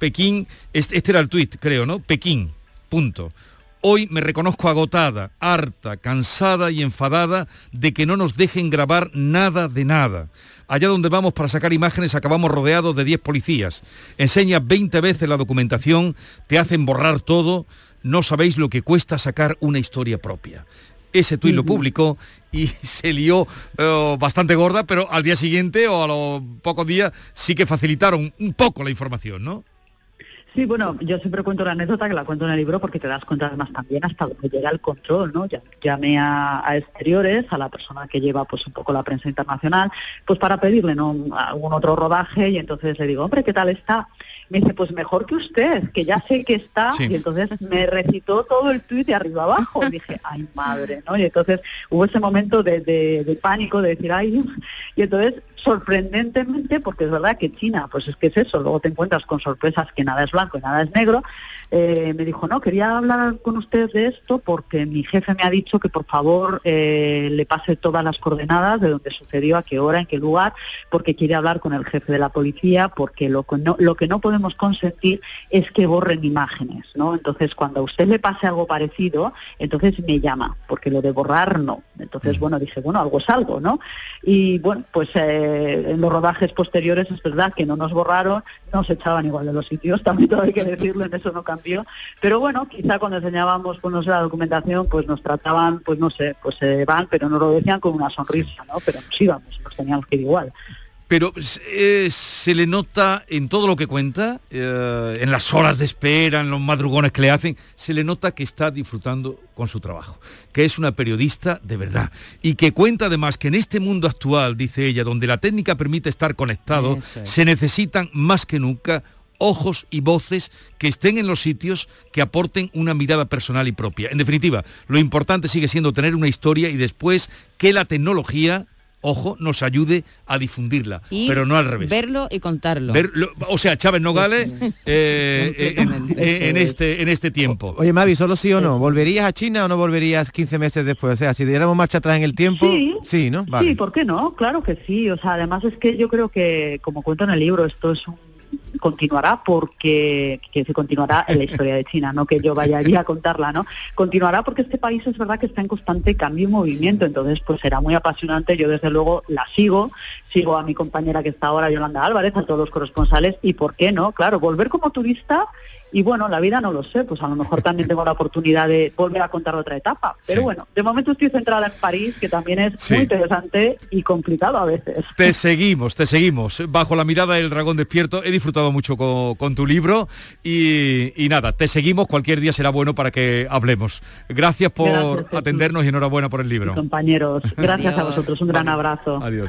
Pekín este, este era el tuit creo no Pekín punto Hoy me reconozco agotada, harta, cansada y enfadada de que no nos dejen grabar nada de nada. Allá donde vamos para sacar imágenes acabamos rodeados de 10 policías. Enseñas 20 veces la documentación, te hacen borrar todo, no sabéis lo que cuesta sacar una historia propia. Ese tuit lo publicó y se lió eh, bastante gorda, pero al día siguiente o a los pocos días sí que facilitaron un poco la información, ¿no? Sí, bueno, yo siempre cuento la anécdota que la cuento en el libro porque te das cuenta además también hasta donde llega el control, ¿no? Ya- Llamé a, a exteriores, a la persona que lleva pues un poco la prensa internacional, pues para pedirle ¿no? algún otro rodaje y entonces le digo, hombre, ¿qué tal está? Me dice, pues mejor que usted, que ya sé que está, Sí. y entonces me recitó todo el tuit de arriba abajo. Y dije, ay madre, ¿no? Y entonces hubo ese momento de, de- de pánico, de decir, ay, y entonces sorprendentemente, porque es verdad que China, pues es que es eso, luego te encuentras con sorpresas que nada es blanco y nada es negro, eh, me dijo, no, quería hablar con usted de esto porque mi jefe me ha dicho que por favor eh, le pase todas las coordenadas de dónde sucedió, a qué hora, en qué lugar, porque quiere hablar con el jefe de la policía, porque lo que no, lo que no podemos consentir es que borren imágenes, ¿no? Entonces, cuando a usted le pase algo parecido, entonces me llama, porque lo de borrar no. Entonces, bueno, dije, bueno, algo es algo, ¿no? Y bueno, pues eh, en los rodajes posteriores es verdad que no nos borraron, no se echaban igual de los sitios, también todo hay que decirlo, en eso no cambió. Pero bueno, quizá cuando enseñábamos pues, no sé, la documentación, pues nos trataban, pues no sé, pues se van, pero nos lo decían con una sonrisa, ¿no? Pero nos íbamos, nos teníamos que ir igual. Pero eh, se le nota en todo lo que cuenta, eh, en las horas de espera, en los madrugones que le hacen, se le nota que está disfrutando con su trabajo, que es una periodista de verdad y que cuenta además que en este mundo actual, dice ella, donde la técnica permite estar conectado, es. se necesitan más que nunca ojos y voces que estén en los sitios que aporten una mirada personal y propia. En definitiva, lo importante sigue siendo tener una historia y después que la tecnología ojo, nos ayude a difundirla, Y pero no al revés. Verlo y contarlo. O sea, Chávez Nogales eh, eh, en, en este, en este tiempo. Oye, Mavi, solo sí o no, ¿volverías a China o no volverías 15 meses después? O sea, si diéramos marcha atrás en el tiempo, sí, ¿no? Vale. Sí, ¿por qué no? Claro que sí. O sea, además es que yo creo que, como cuento en el libro, esto es un continuará porque que se continuará en la historia de China, no que yo vaya allí a contarla, ¿no? Continuará porque este país es verdad que está en constante cambio y movimiento, entonces pues será muy apasionante. Yo desde luego la sigo, sigo a mi compañera que está ahora, Yolanda Álvarez, a todos los corresponsales y por qué no, claro, volver como turista y bueno, la vida no lo sé, pues a lo mejor también tengo la oportunidad de volver a contar otra etapa. Pero Sí. bueno, de momento estoy centrada en París, que también es Sí. muy interesante y complicado a veces. Te seguimos, te seguimos. Bajo la mirada del dragón despierto, he disfrutado mucho con, con tu libro y, y nada, te seguimos. Cualquier día será bueno para que hablemos. Gracias por Gracias, atendernos y enhorabuena por el libro. Compañeros, gracias a vosotros, un gran abrazo. Adiós.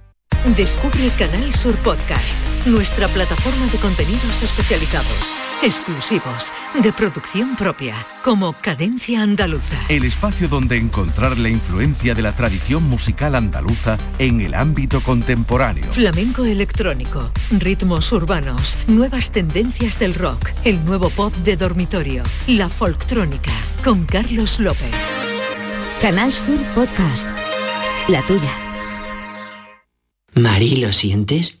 Descubre Canal Sur Podcast, nuestra plataforma de contenidos especializados, exclusivos, de producción propia, como Cadencia Andaluza. El espacio donde encontrar la influencia de la tradición musical andaluza en el ámbito contemporáneo. Flamenco electrónico, ritmos urbanos, nuevas tendencias del rock, el nuevo pop de dormitorio, la folktrónica, con Carlos López. Canal Sur Podcast. La tuya. Mari, ¿lo sientes?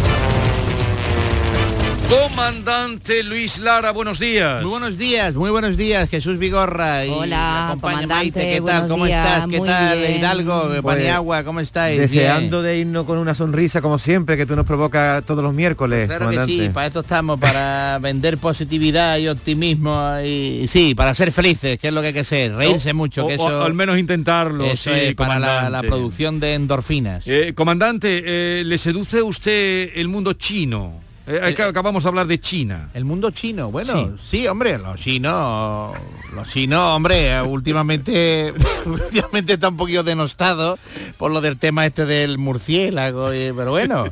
Comandante Luis Lara, buenos días. Muy buenos días, muy buenos días, Jesús Vigorra. Y Hola, comandante, Maite, ¿qué tal? ¿Cómo días, estás? ¿Qué tal? bien. Hidalgo, de Pues, Paniagua, ¿cómo estáis? Deseando de irnos con una sonrisa como siempre que tú nos provocas todos los miércoles, Claro que sí, para esto estamos, para vender positividad y optimismo y sí, para ser felices, que es lo que hay que ser, reírse O- mucho, que o eso al menos intentarlo, eso sí, es para la, producción de endorfinas. Eh, comandante, eh, ¿le seduce usted el mundo chino? Eh, es que acabamos de hablar de China. El mundo chino, bueno, sí, hombre, los chinos, los chinos, hombre, últimamente, últimamente está un poquito denostado por lo del tema este del murciélago, y- pero bueno,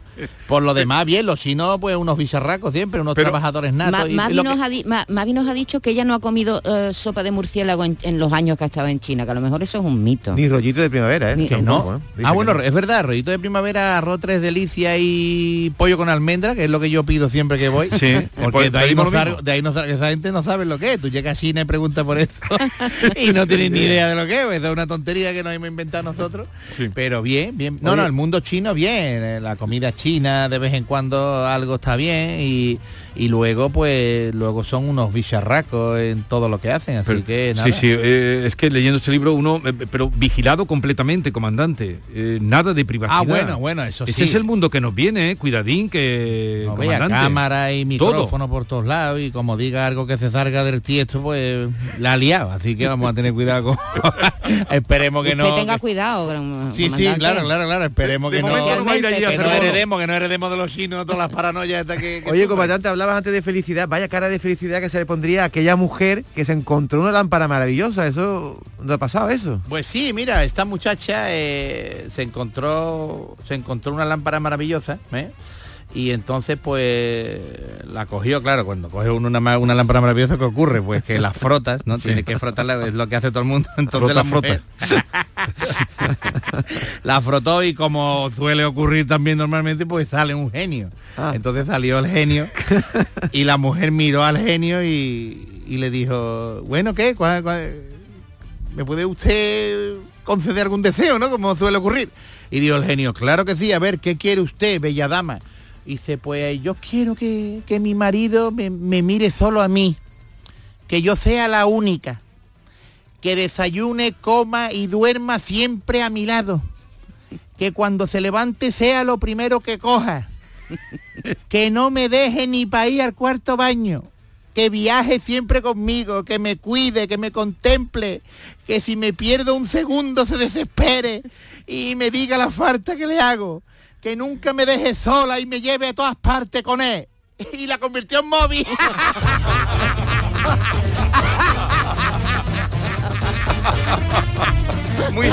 por lo demás bien, los chinos pues unos bicharracos siempre, unos trabajadores natos. Ma- y Mavi, nos que- ha di- Ma- Mavi nos ha dicho que ella no ha comido eh, sopa de murciélago en, en los años que ha estado en China, que a lo mejor eso es un mito. Ni rollito de primavera, ¿eh? Ni- que no. ¿eh? Dice Ah, que bueno, no. es verdad, rollito de primavera, arroz tres delicias y pollo con almendra, que es lo que yo pido siempre que voy. Sí, Porque pues de ahí, pedimos no lo sabe- mismo. de ahí esa gente no sabe lo que es. Tú llegas a China y preguntas por eso y no tienes ni idea de lo que es. pues, Es una tontería que nos hemos inventado nosotros. Pero bien, bien. No, Oye. no, el mundo chino bien. eh, La comida china de vez en cuando algo está bien y, y luego pues luego son unos bicharracos en todo lo que hacen. Así Pero- que nada. sí, sí, eh, es que leyendo este libro uno, eh, pero vigilado completamente, comandante. Eh, nada de privacidad. Ah, bueno, bueno, eso Ese sí. es el mundo que nos viene, eh, cuidadín, que... No vea cámara y Todo. micrófono por todos lados y como diga algo que se salga del tiesto, pues la ha liado. Así que vamos a tener cuidado con... Esperemos que no... tenga que- cuidado, gran- Sí, sí, claro, claro, claro. Esperemos De que no, no va a ir allí a que no heredemos, que no heredemos de los chinos todas las paranoias estas que, que Oye, comandante, hablabas antes de felicidad. Vaya cara de felicidad que se le pondría a aquella mujer que se encontró una lámpara maravillosa. Eso, ¿no ha pasado eso? Pues sí, mira, esta muchacha eh, se encontró se encontró una lámpara maravillosa, ¿eh? Y entonces pues la cogió, claro, cuando coge uno una, una lámpara maravillosa, ¿qué ocurre? Pues que la frotas, ¿no? Tiene que frotarla, es lo que hace todo el mundo. Entonces Frota, la mujer la frotó y como suele ocurrir también normalmente, pues sale un genio. Ah. Entonces salió el genio y la mujer miró al genio y, y le dijo, bueno, ¿qué? ¿Cuál- cuál- ¿Me puede usted conceder algún deseo, no? Como suele ocurrir. Y dijo el genio, claro que sí, a ver, ¿qué quiere usted, bella dama? Y dice, pues yo quiero que, que mi marido me, me mire solo a mí, que yo sea la única, que desayune, coma y duerma siempre a mi lado, que cuando se levante sea lo primero que coja. Que no me deje ni para ir al cuarto baño. Que viaje siempre conmigo, que me cuide, que me contemple, que si me pierdo un segundo se desespere y me diga la falta que le hago. Que nunca me deje sola y me lleve a todas partes con él. Y la convirtió en móvil. muy,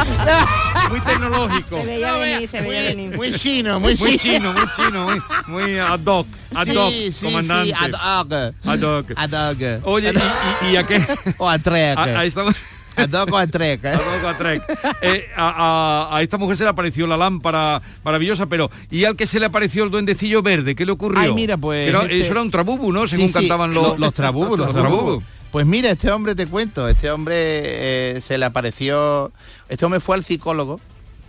muy tecnológico. Se veía venir, se veía venir. Muy chino, muy, Muy chino. chino, muy chino, muy, muy ad hoc, ad Sí, hoc, sí, sí, comandante. ad hoc. Ad hoc. Ad hoc. Oye, ¿y, y, y a qué? O a trek. A, a esta, a hoc, a trek. Eh, a, a- a esta mujer se le apareció la lámpara maravillosa, pero ¿y al que se le apareció el duendecillo verde? ¿Qué le ocurrió? Ay, mira, pues, Era- este- eso era un trabubu, ¿no? Según sí, cantaban los, los, los trabubos. Pues mira, este hombre te cuento, este hombre eh, se le apareció, este hombre fue al psicólogo,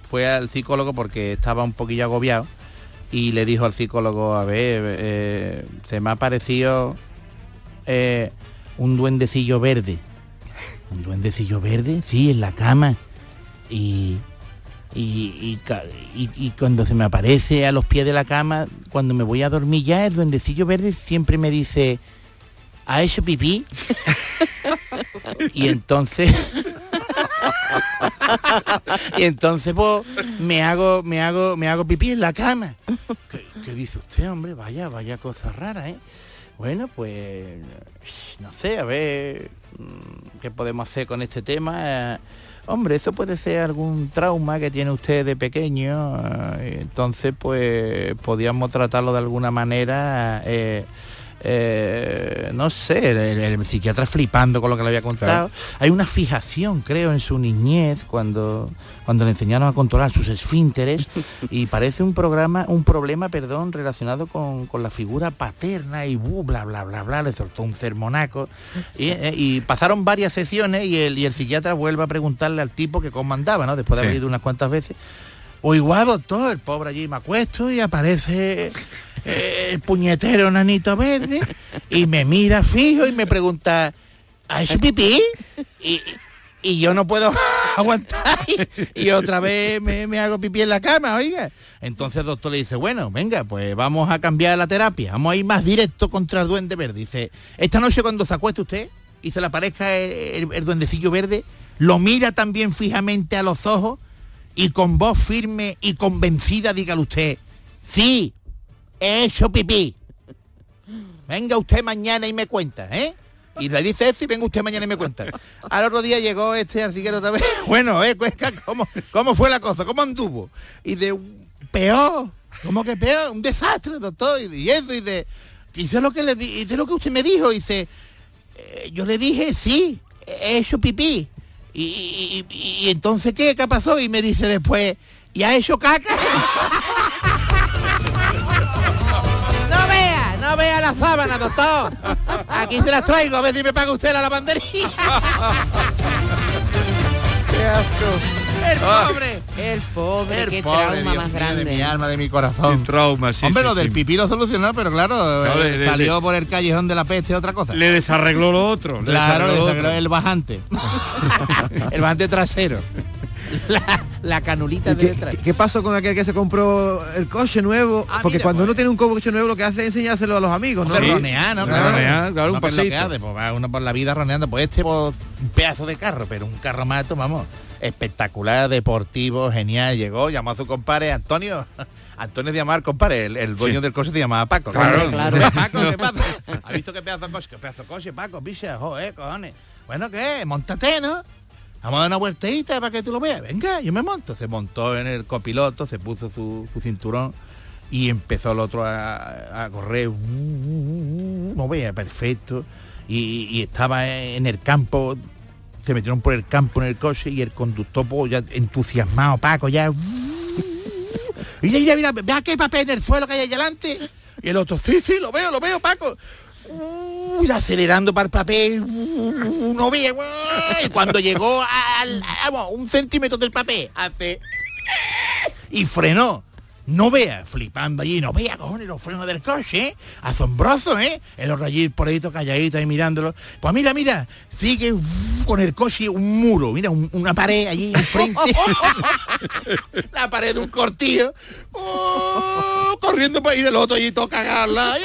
fue al psicólogo porque estaba un poquillo agobiado y le dijo al psicólogo, a ver, eh, se me ha aparecido eh, un duendecillo verde. ¿Un duendecillo verde? Sí, en la cama. Y, y, y cuando se me aparece a los pies de la cama, cuando me voy a dormir ya, el duendecillo verde siempre me dice, ¿ha hecho pipí? y entonces... y entonces pues me hago me hago me hago pipí en la cama ¿Qué, qué dice usted hombre vaya vaya cosa rara eh bueno pues no sé a ver mm, qué podemos hacer con este tema Eh, hombre eso puede ser algún trauma que tiene usted de pequeño eh, entonces pues podíamos tratarlo de alguna manera eh, eh, no sé, el, el- el psiquiatra flipando con lo que le había contado. Hay una fijación, creo, en su niñez cuando, cuando le enseñaron a controlar sus esfínteres y parece un programa, un problema, perdón, relacionado con, con la figura paterna y bla bla bla bla, le soltó un sermonaco. Y, eh, y pasaron varias sesiones y el, y el psiquiatra vuelve a preguntarle al tipo que cómo andaba, ¿no? Después de haber Sí. ido unas cuantas veces. O igual, doctor, el pobre allí me acuesto y aparece eh, el puñetero nanito verde y me mira fijo y me pregunta, ¿ha hecho pipí? Y, y yo no puedo aguantar y, otra vez me, me hago pipí en la cama, oiga. Entonces el doctor le dice, bueno, venga, pues vamos a cambiar la terapia, vamos a ir más directo contra el duende verde. Dice, esta noche cuando se acueste usted y se le aparezca el, el- el duendecillo verde, lo mira también fijamente a los ojos y con voz firme y convencida dígale usted, sí, he hecho pipí. Venga usted mañana y me cuenta, ¿eh? Y le dice eso y venga usted mañana y me cuenta. Al otro día llegó este psiquiatra otra vez. Bueno, ¿eh? ¿Cómo, ¿Cómo fue la cosa? ¿Cómo anduvo? Y de peor. ¿Cómo que peor? Un desastre, doctor. Y, eso, y de... Hice lo que le hice lo que usted me dijo. Dice, eh, yo le dije, sí, he hecho pipí. Y entonces, ¿qué? ¿Qué pasó? Y me dice después, ¿y ha hecho caca? No vea, la sábana, doctor. Aquí se las traigo, a ver si me paga usted la lavandería. Qué asco. El Ah. pobre. El pobre, El qué pobre, trauma Dios más mío, grande. de mi alma, de mi corazón. trauma, sí, Hombre, sí, lo del pipí lo solucionó, pero claro, No, eh, salió por el callejón de la peste otra cosa. Le desarregló lo otro. le Claro, desarregló le desarregló otro. el bajante. el bajante trasero. La, la canulita de ¿Qué, detrás. qué- pasó con aquel que se compró el coche nuevo? Ah, Porque mira, cuando pues. uno tiene un coche nuevo lo que hace es enseñárselo a los amigos, ¿no? Se ronea, ¿no? Claro, Ronear, claro, un paseíto. hace, pues va uno por la vida roneando. Pues este pues, un pedazo de carro, pero un carro mato, vamos, espectacular, deportivo, genial. Llegó, llamó a su compadre Antonio. Antonio de Amar, compadre, el, el dueño Sí. del coche se llamaba Paco. Claro, claro. Paco, ¿qué pasa? ¿Ha visto qué pedazo de coche? ¿Qué pedazo de coche, Paco? Bicha, joder, cojones. Bueno, ¿qué? Montate, ¿no? Vamos a dar una vueltita para que tú lo veas. Venga, yo me monto. Se montó en el copiloto, se puso su, cinturón y empezó el otro a, correr. Uh, uh, uh, No veía, perfecto. Y, estaba en el campo, se metieron por el campo en el coche y el conductor pues, ya entusiasmado, Paco, ya. Y mira, mira, vea qué papel en el suelo que hay ahí delante. Y el otro, sí, sí, lo veo, lo veo, Paco. Uy, acelerando para el papel, uh, no veía, y cuando llegó al, a- vamos, un centímetro del papel, hace y frenó. No vea, flipando allí, no vea, cojones, los frenos del coche, ¿eh? asombroso, ¿eh? El allí por ahí calladito ahí mirándolo. Pues mira, mira, sigue con el coche un muro, mira, un- una pared allí enfrente. la pared de un cortillo. ¡Oh! corriendo para ir el otro allí todo cagarla. Ay,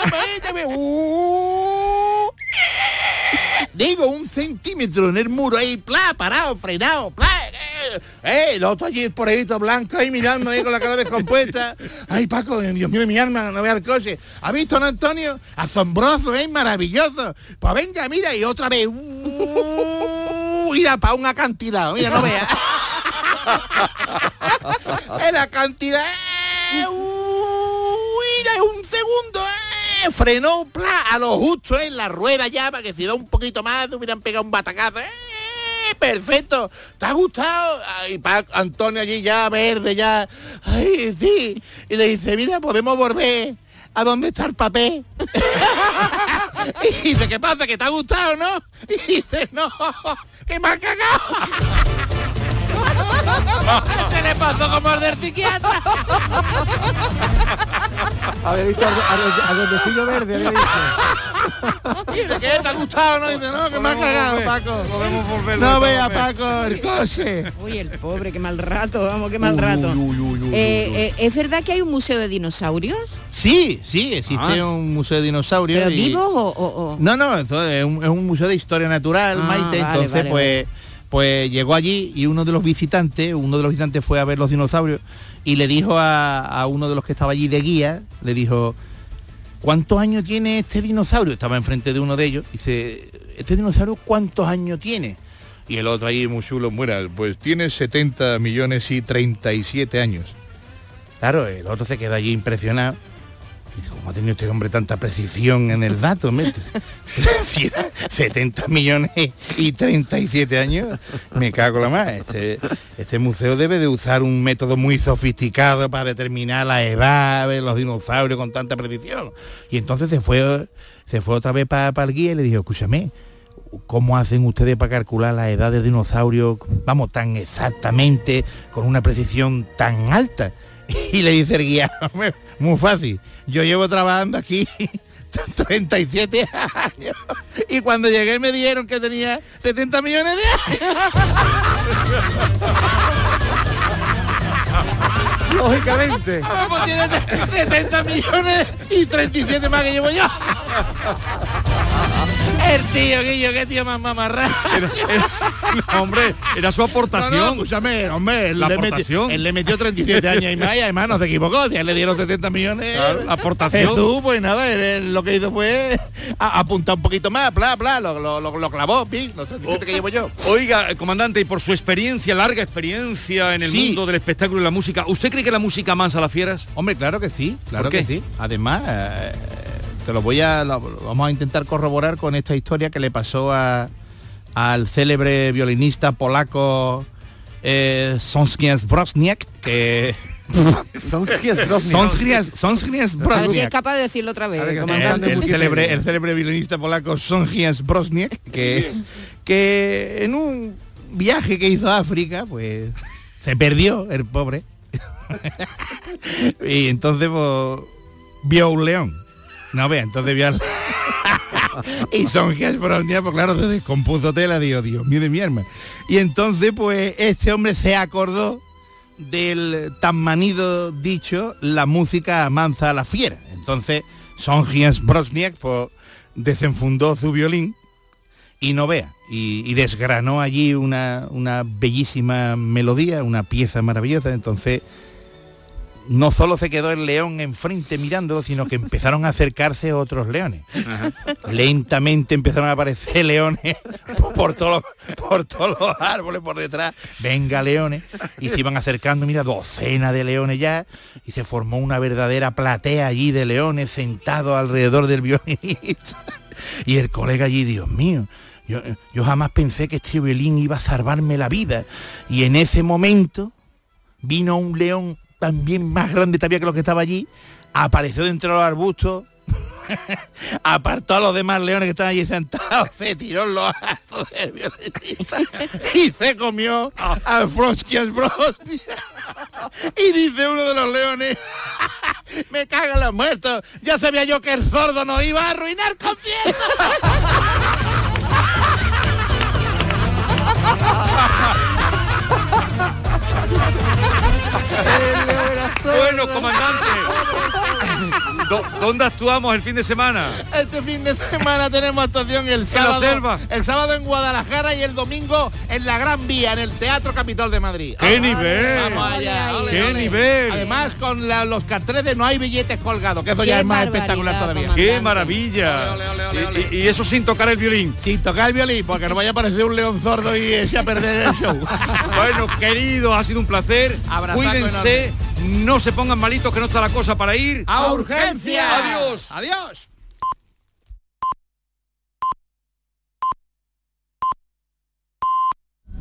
Digo, un centímetro en el muro ahí, pla, parado, frenado, pla. Eh, eh, el otro allí por ahí todo blanco ahí mirando ahí con la cara descompuesta. Ay, Paco, Dios mío, mi alma, no vea el coche. ¿Ha visto, don Antonio? Asombroso, ¿eh? Maravilloso. Pues venga, mira, y otra vez. Uh, mira, para un acantilado, mira, no vea. el acantilado. eh, uh, mira, un segundo, eh, frenó pla, a lo justo en la rueda ya, para que si da un poquito más, te hubieran pegado un batacazo. eh, perfecto, ¿te ha gustado? Ay, pa, Antonio allí ya verde, ya. Ay, sí. Y le dice, mira, podemos volver. ¿A dónde está el papel? y dice, ¿qué pasa? ¿Que te ha gustado, no? Y dice, no, que me ha cagado. ¿Qué le pasó como el del psiquiatra? Había visto al, duendecillo verde, había dicho. ¿qué? ¿Te ha gustado? No, dice, no, que me ha cagado, Paco. No vea, Paco, el coche. Uy, el pobre, qué mal rato, vamos, qué mal rato. Eh, eh, ¿Es verdad que hay un museo de dinosaurios? Sí, sí, existe Ah. un museo de dinosaurios. ¿Pero y- vivos o...? No, no, es un, es un museo de historia natural, Ah, Maite. entonces, vale, pues, pues llegó allí y uno de los visitantes, uno de los visitantes fue a ver los dinosaurios y le dijo a, uno de los que estaba allí de guía, le dijo, ¿cuántos años tiene este dinosaurio? Estaba enfrente de uno de ellos. Dice, ¿este dinosaurio cuántos años tiene? Y el otro ahí muy chulo, muera, pues tiene 70 millones y 37 años. Claro, el otro se queda allí impresionado. ¿Cómo ha tenido este hombre tanta precisión en el dato? hombre? 70 millones y 37 años. Me cago la más. Este, este museo debe de usar un método muy sofisticado para determinar la edad de los dinosaurios con tanta precisión. Y entonces se fue, se fue otra vez para el guía y le dijo, escúchame, ¿cómo hacen ustedes para calcular la edad de dinosaurios, vamos, tan exactamente, con una precisión tan alta? Y le dice el guía, "Hombre, muy fácil, yo llevo trabajando aquí 37 años y cuando llegué me dijeron que tenía 70 millones de años. Lógicamente. Ah, pues tiene 70 millones y 37 más que llevo yo. El tío, Guillo, qué tío más mamarrado. No, hombre, era su aportación. No, no, escúchame, hombre, él La le, metió, aportación. él le metió 37 años y más y además no se equivocó, ya le dieron 70 millones. Claro, la aportación. Jesús, pues nada, él, él lo que hizo fue a- apuntar un poquito más, bla, bla, lo, lo, lo- lo clavó, los 37 que llevo yo. Oiga, comandante, y por su experiencia, larga experiencia en el Sí. mundo del espectáculo y la música, ¿usted cree que la música mansa a las fieras? Hombre, claro que sí, claro que sí. Además, eh, te lo voy a lo, vamos a intentar corroborar con esta historia que le pasó a, al célebre violinista polaco eh, Sonskias Brosniak, que Sonskias Brosniak. Sonskias, Sonskias es capaz de decirlo otra vez. El, el célebre, el célebre violinista polaco Songias Brosniak, que, que en un viaje que hizo a África, pues se perdió el pobre. y entonces pues, vio un león. No vea, entonces vio al... y Songias Brosniak, pues claro, se descompuso tela, digo, Dios mío de mi alma. Y entonces pues este hombre se acordó del tan manido dicho la música amansa a la fiera. Entonces, Songias Brosniak pues, desenfundó su violín y no vea, y, y desgranó allí una, una bellísima melodía, una pieza maravillosa. Entonces, no solo se quedó el león enfrente mirándolo, sino que empezaron a acercarse otros leones. Lentamente empezaron a aparecer leones por, todos los, por todos los árboles por detrás. Venga, leones. Y se iban acercando, mira, docena de leones ya. Y se formó una verdadera platea allí de leones sentados alrededor del violinista. Y el colega allí, Dios mío, yo, yo jamás pensé que este violín iba a salvarme la vida. Y en ese momento vino un león también más grande todavía que los que estaba allí, apareció dentro de los arbustos, apartó a los demás leones que estaban allí sentados, se tiró los azos del violinista y se comió a Frosky Frosty. y dice uno de los leones, me cagan los muertos. Ya sabía yo que el sordo nos iba a arruinar el concierto. Bueno, comandante. ¿Dó- ¿Dónde actuamos el fin de semana? Este fin de semana tenemos actuación el la sábado. selva. El sábado en Guadalajara y el domingo en la Gran Vía, en el Teatro Capitol de Madrid. ¡Qué nivel! Vamos allá. ole, ¡Qué ole. nivel! Además, con la- los carteles de no hay billetes colgados, que eso Qué ya es más espectacular todavía. ¡Qué maravilla! Y, y- y eso sin tocar el violín. Sin tocar el violín, porque no vaya a parecer un león sordo y ese a perder el show. Bueno, querido, ha sido un placer. Abrazaco Cuídense, no se pongan malitos que no está la cosa para ir. ¡A urgencia! Adiós. ¡Adiós!